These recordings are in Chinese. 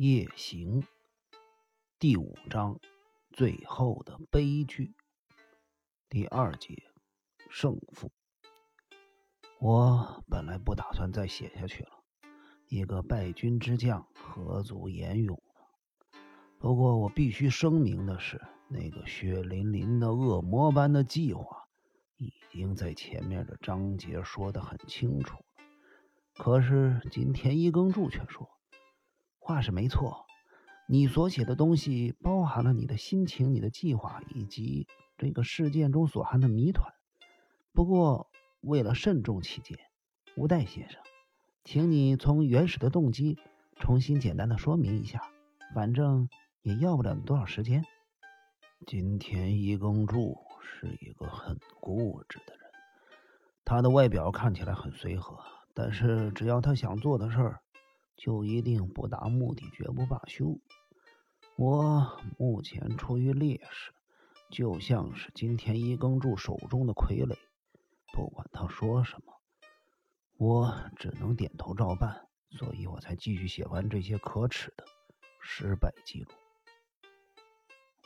夜行第五章最后的悲剧第二节胜负。我本来不打算再写下去了，一个败军之将何足言勇呢？不过我必须声明的是，那个血淋淋的恶魔般的计划，已经在前面的章节说得很清楚了。可是金田一耕助却说。话是没错，你所写的东西包含了你的心情、你的计划以及这个事件中所含的谜团。不过，为了慎重起见，吴代先生，请你从原始的动机重新简单的说明一下。反正也要不了多少时间。金田一耕助是一个很固执的人，他的外表看起来很随和，但是只要他想做的事儿。就一定不达目的绝不罢休。我目前处于劣势，就像是金田一耕助手中的傀儡。不管他说什么，我只能点头照办。所以我才继续写完这些可耻的失败记录。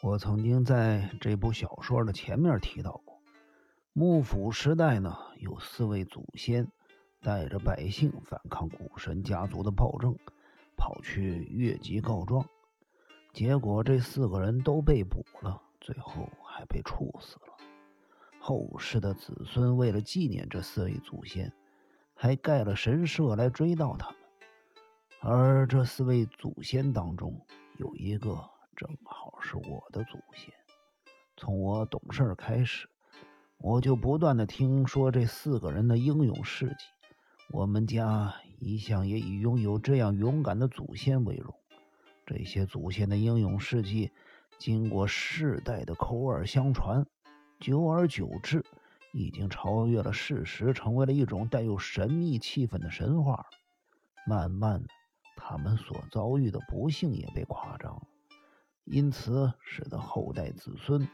我曾经在这部小说的前面提到过，幕府时代呢，有四位祖先。带着百姓反抗古神家族的暴政，跑去越级告状，结果这四个人都被捕了，最后还被处死了。后世的子孙为了纪念这四位祖先，还盖了神社来追悼他们。而这四位祖先当中，有一个正好是我的祖先。从我懂事开始，我就不断的听说这四个人的英勇事迹。我们家一向也以拥有这样勇敢的祖先为荣。这些祖先的英勇事迹，经过世代的口耳相传，久而久之，已经超越了事实，成为了一种带有神秘气氛的神话。慢慢的，他们所遭遇的不幸也被夸张了，因此使得后代子孙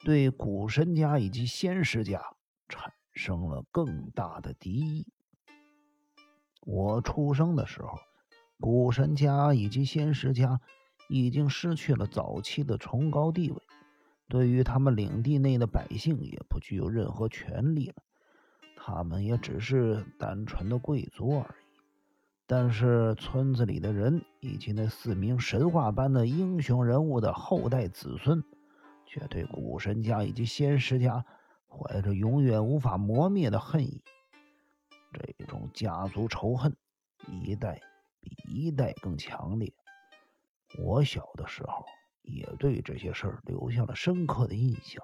对古神家以及仙师家产生了更大的敌意。我出生的时候，古神家以及仙石家已经失去了早期的崇高地位，对于他们领地内的百姓也不具有任何权利了。他们也只是单纯的贵族而已。但是村子里的人以及那四名神话般的英雄人物的后代子孙，却对古神家以及仙石家怀着永远无法磨灭的恨意。这种家族仇恨，一代比一代更强烈。我小的时候也对这些事儿留下了深刻的印象。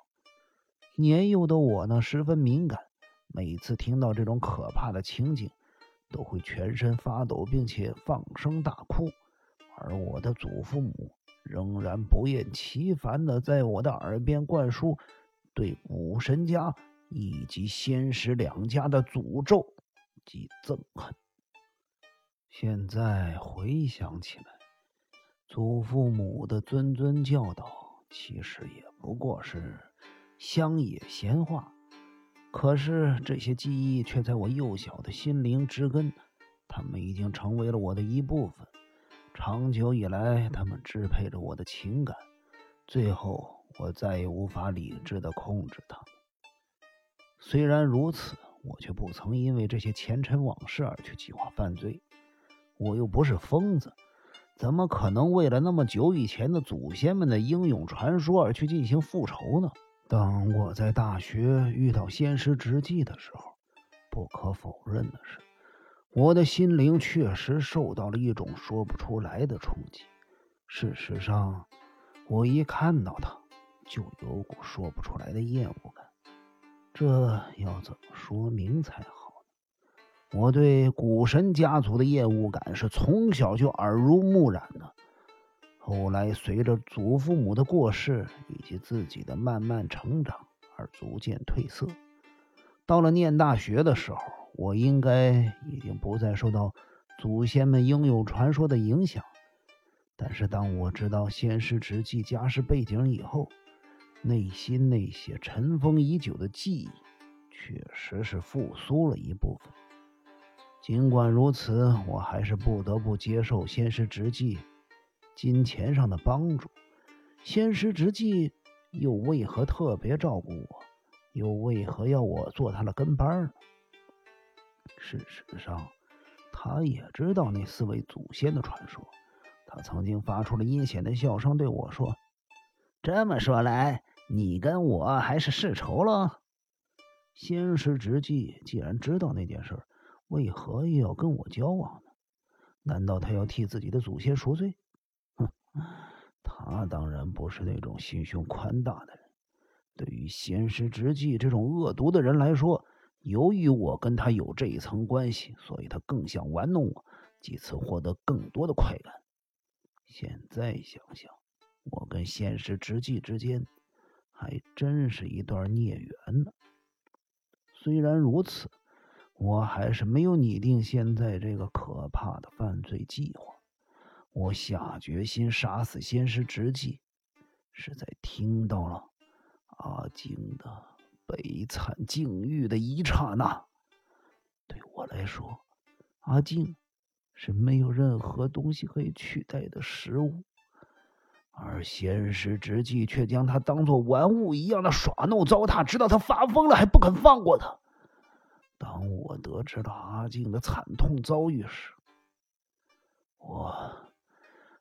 年幼的我呢，十分敏感，每次听到这种可怕的情景，都会全身发抖，并且放声大哭。而我的祖父母仍然不厌其烦地在我的耳边灌输对古神家以及仙石两家的诅咒。及憎恨。现在回想起来，祖父母的谆谆教导，其实也不过是乡野闲话。可是这些记忆却在我幼小的心灵植根，他们已经成为了我的一部分。长久以来，他们支配着我的情感，最后我再也无法理智的控制他们。虽然如此。我却不曾因为这些前尘往事而去计划犯罪，我又不是疯子，怎么可能为了那么久以前的祖先们的英勇传说而去进行复仇呢？当我在大学遇到仙师直纪的时候，不可否认的是，我的心灵确实受到了一种说不出来的冲击。事实上，我一看到他，就有股说不出来的厌恶感。这要怎么说明才好呢？我对古神家族的厌恶感是从小就耳濡目染的，后来随着祖父母的过世以及自己的慢慢成长而逐渐褪色。到了念大学的时候，我应该已经不再受到祖先们英勇传说的影响，但是当我知道先师直纪家世背景以后，内心那些尘封已久的记忆，确实是复苏了一部分。尽管如此，我还是不得不接受先师直纪金钱上的帮助，仙师之际又为何特别照顾我？又为何要我做他的跟班呢？事实上，他也知道那四位祖先的传说。他曾经发出了阴险的笑声，对我说：“这么说来，你跟我还是世仇了？”仙师直纪既然知道那件事，为何又要跟我交往呢？难道他要替自己的祖先赎罪？哼，他当然不是那种心胸宽大的人。对于仙师直纪这种恶毒的人来说，由于我跟他有这一层关系，所以他更想玩弄我，借此获得更多的快感。现在想想，我跟仙师直纪之间还真是一段孽缘呢。虽然如此，我还是没有拟定现在这个可怕的犯罪计划。我下决心杀死仙师直纪，是在听到了阿静的悲惨境遇的一刹那。对我来说，阿静。是没有任何东西可以取代的食物，而仙师之际却将他当做玩物一样的耍弄糟蹋，直到他发疯了还不肯放过他。当我得知到阿静的惨痛遭遇时，我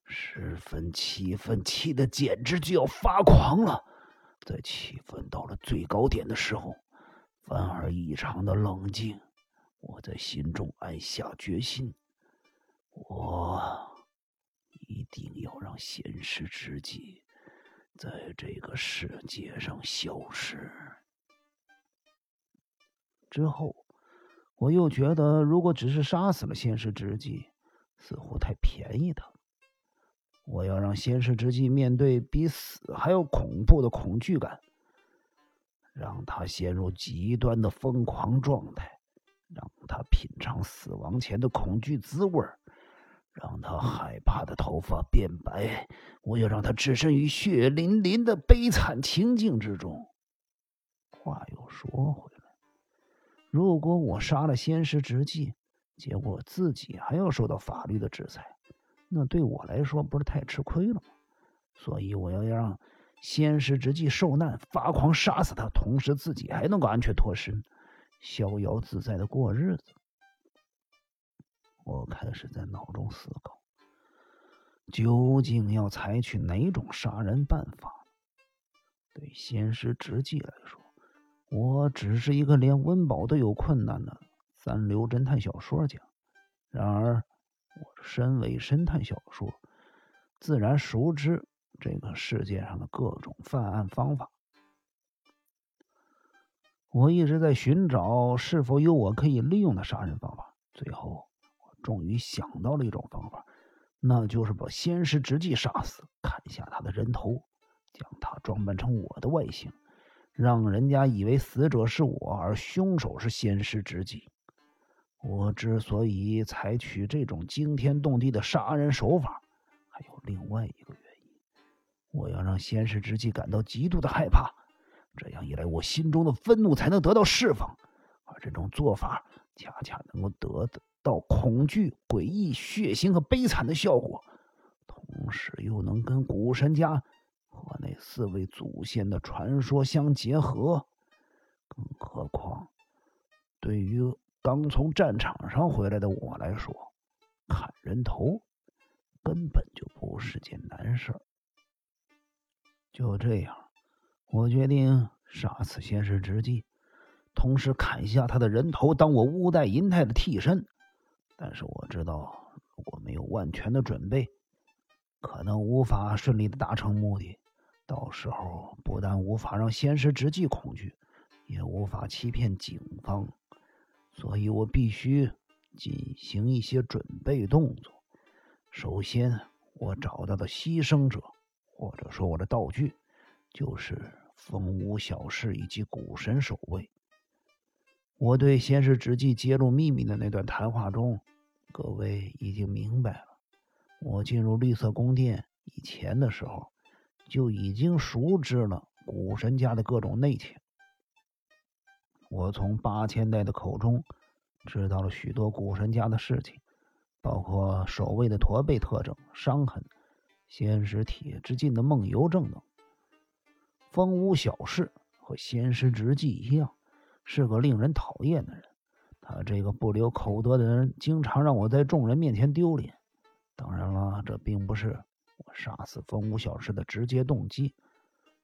十分气愤，气得简直就要发狂了。在气愤到了最高点的时候，反而异常的冷静。我在心中暗下决心。我一定要让仙师之际在这个世界上消失。之后，我又觉得，如果只是杀死了仙师之际，似乎太便宜他。我要让仙师之际面对比死还要恐怖的恐惧感，让他陷入极端的疯狂状态，让他品尝死亡前的恐惧滋味儿。让他害怕的头发变白，我要让他置身于血淋淋的悲惨情境之中。话又说回来，如果我杀了仙师直纪，结果自己还要受到法律的制裁，那对我来说不是太吃亏了吗？所以我要让仙师直纪受难，发狂杀死他，同时自己还能够安全脱身，逍遥自在的过日子。我开始在脑中思考，究竟要采取哪种杀人办法？对仙师直纪来说，我只是一个连温饱都有困难的三流侦探小说家。然而，我身为侦探小说，自然熟知这个世界上的各种犯案方法。我一直在寻找是否有我可以利用的杀人方法。最后。终于想到了一种方法，那就是把仙师直纪杀死，砍下他的人头，将他装扮成我的外形，让人家以为死者是我，而凶手是仙师直纪。我之所以采取这种惊天动地的杀人手法，还有另外一个原因：我要让仙师直纪感到极度的害怕，这样一来，我心中的愤怒才能得到释放，而这种做法恰恰能够得的。到恐惧、诡异、血腥和悲惨的效果，同时又能跟古神家和那四位祖先的传说相结合。更何况，对于刚从战场上回来的我来说，砍人头根本就不是件难事。就这样，我决定杀死先师之际，同时砍下他的人头，当我乌代银泰的替身。但是我知道，如果没有万全的准备，可能无法顺利的达成目的。到时候不但无法让仙师直纪恐惧，也无法欺骗警方。所以我必须进行一些准备动作。首先，我找到的牺牲者，或者说我的道具，就是风舞小室以及古神守卫。我对先是直纪揭露秘密的那段谈话中，各位已经明白了。我进入绿色宫殿以前的时候，就已经熟知了古神家的各种内情。我从八千代的口中知道了许多古神家的事情，包括守卫的驼背特征、伤痕，仙师铁之进的梦游症等。风屋小事和仙师直纪一样，是个令人讨厌的人。他这个不留口德的人，经常让我在众人面前丢脸。当然了，这并不是我杀死风屋小事的直接动机。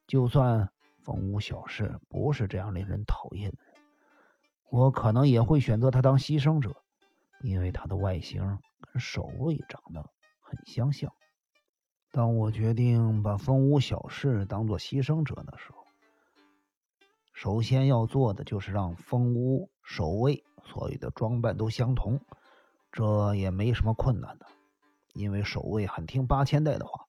就算风屋小事不是这样令人讨厌的人，我可能也会选择他当牺牲者，因为他的外形跟守卫长得很相像。当我决定把风屋小事当做牺牲者的时候，首先要做的就是让风屋守卫。所有的装扮都相同，这也没什么困难的，因为守卫很听八千代的话。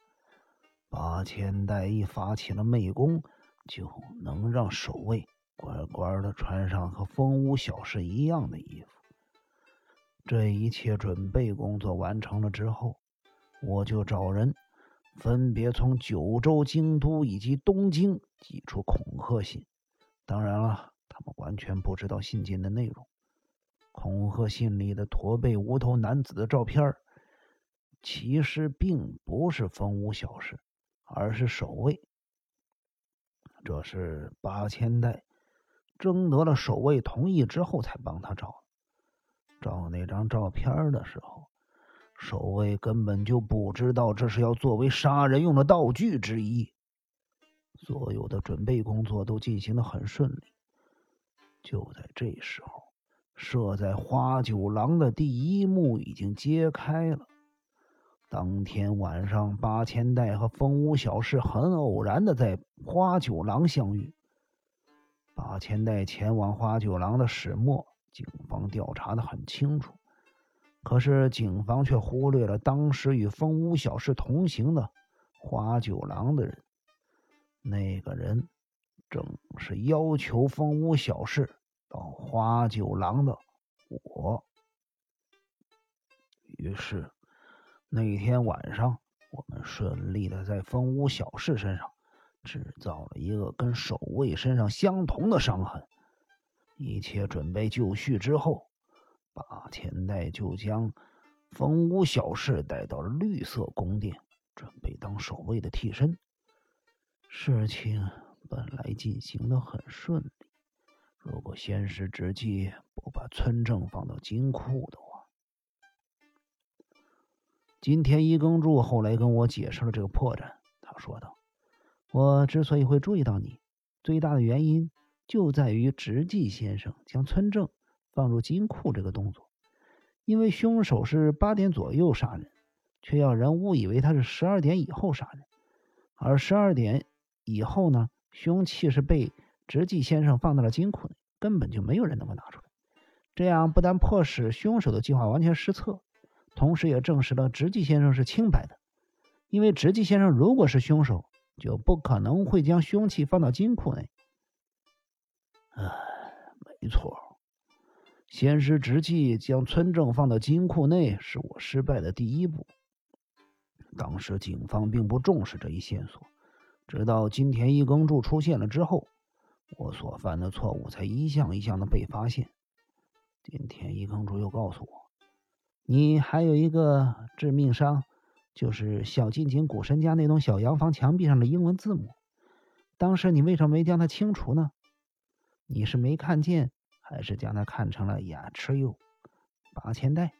八千代一发起了媚功，就能让守卫乖乖的穿上和风屋小事一样的衣服。这一切准备工作完成了之后，我就找人分别从九州、京都以及东京寄出恐吓信。当然了，他们完全不知道信件的内容。恐吓信里的驼背无头男子的照片，其实并不是风屋小事，而是守卫。这是八千代征得了守卫同意之后才帮他照的。照那张照片的时候，守卫根本就不知道这是要作为杀人用的道具之一。所有的准备工作都进行的很顺利。就在这时候。设在花九郎的第一幕已经揭开了。当天晚上，八千代和风屋小事很偶然的在花九郎相遇。八千代前往花九郎的始末，警方调查的很清楚，可是警方却忽略了当时与风屋小事同行的花九郎的人。那个人正是要求风屋小事。到花九郎的我，于是那天晚上，我们顺利的在风屋小事身上制造了一个跟守卫身上相同的伤痕。一切准备就绪之后，八千代就将风屋小事带到了绿色宫殿，准备当守卫的替身。事情本来进行的很顺利。如果先师之际不把村正放到金库的话，今天一耕助后来跟我解释了这个破绽。他说道：“我之所以会注意到你，最大的原因就在于直纪先生将村正放入金库这个动作。因为凶手是八点左右杀人，却要人误以为他是十二点以后杀人，而十二点以后呢，凶器是被。”直纪先生放到了金库内，根本就没有人能够拿出来。这样不但迫使凶手的计划完全失策，同时也证实了直纪先生是清白的。因为直纪先生如果是凶手，就不可能会将凶器放到金库内。唉，没错，先是直纪将村正放到金库内，是我失败的第一步。当时警方并不重视这一线索，直到金田一耕助出现了之后。我所犯的错误才一项一项的被发现。金田一耕助又告诉我，你还有一个致命伤，就是小金井古神家那栋小洋房墙壁上的英文字母。当时你为什么没将它清除呢？你是没看见，还是将它看成了雅持佑八千代？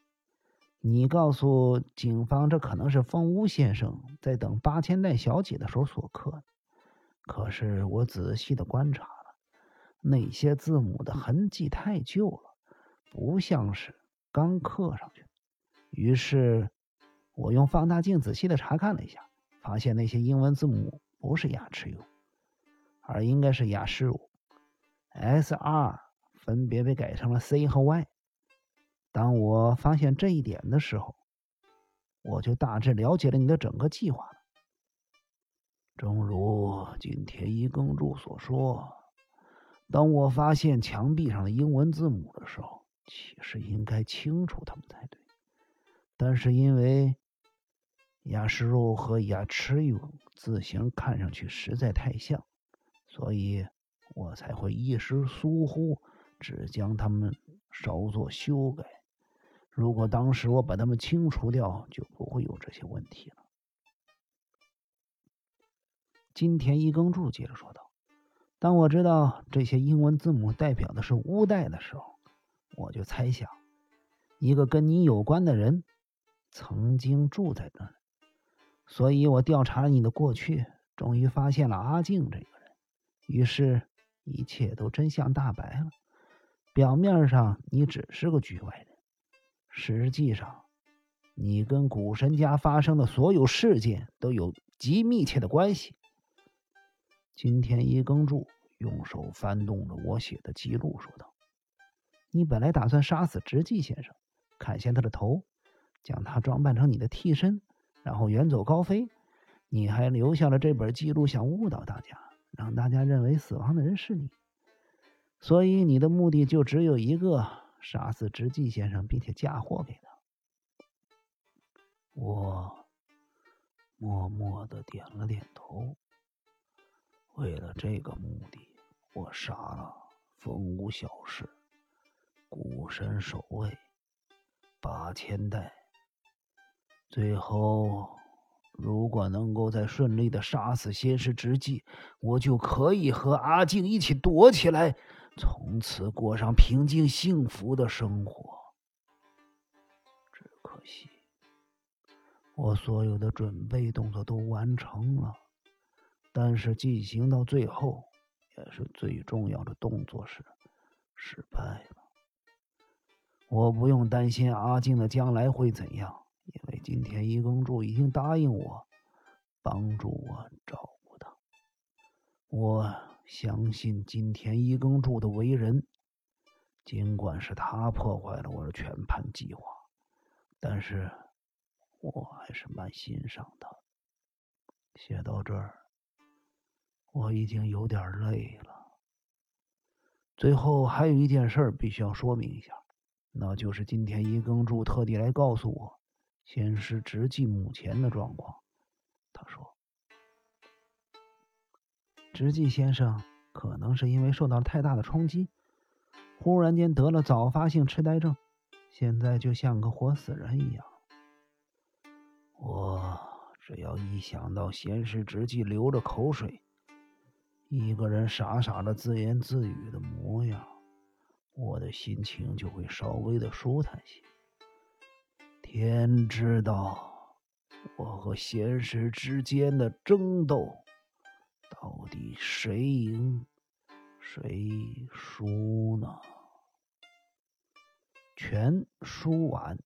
你告诉警方，这可能是风屋先生在等八千代小姐的时候所刻。可是我仔细的观察了。那些字母的痕迹太旧了，不像是刚刻上去。于是，我用放大镜仔细的查看了一下，发现那些英文字母不是雅持有，而应该是雅士五。S、R 分别被改成了 C 和 Y。当我发现这一点的时候，我就大致了解了你的整个计划了。正如金田一耕助所说。当我发现墙壁上的英文字母的时候，其实应该清楚它们才对。但是因为雅士肉和雅持勇字形看上去实在太像，所以我才会一时疏忽，只将它们稍作修改。如果当时我把他们清除掉，就不会有这些问题了。金田一耕助接着说道：“当我知道这些英文字母代表的是乌代的时候，我就猜想，一个跟你有关的人曾经住在那儿。所以我调查了你的过去，终于发现了阿静这个人。于是，一切都真相大白了。表面上你只是个局外人，实际上，你跟古神家发生的所有事件都有极密切的关系。”今天一耕助用手翻动着我写的记录，说道：“你本来打算杀死直纪先生，砍下他的头，将他装扮成你的替身，然后远走高飞。你还留下了这本记录，想误导大家，让大家认为死亡的人是你。所以你的目的就只有一个：杀死直纪先生，并且嫁祸给他。”我默默的点了点头。为了这个目的，我杀了风无小事、古神守卫、八千代。最后，如果能够再顺利的杀死仙师之际，我就可以和阿静一起躲起来，从此过上平静幸福的生活。只可惜，我所有的准备动作都完成了。但是进行到最后，也是最重要的动作时，失败了。我不用担心阿静的将来会怎样，因为今天一耕助已经答应我，帮助我照顾他。我相信金田一耕助的为人，尽管是他破坏了我的全盘计划，但是我还是蛮欣赏他。写到这儿。我已经有点累了。最后还有一件事必须要说明一下，那就是今天一耕助特地来告诉我，先是直纪目前的状况。他说，直纪先生可能是因为受到了太大的冲击，忽然间得了早发性痴呆症，现在就像个活死人一样。我只要一想到先是直纪流着口水。一个人傻傻的自言自语的模样，我的心情就会稍微的舒坦些。天知道，我和仙师之间的争斗，到底谁赢，谁输呢？全输完。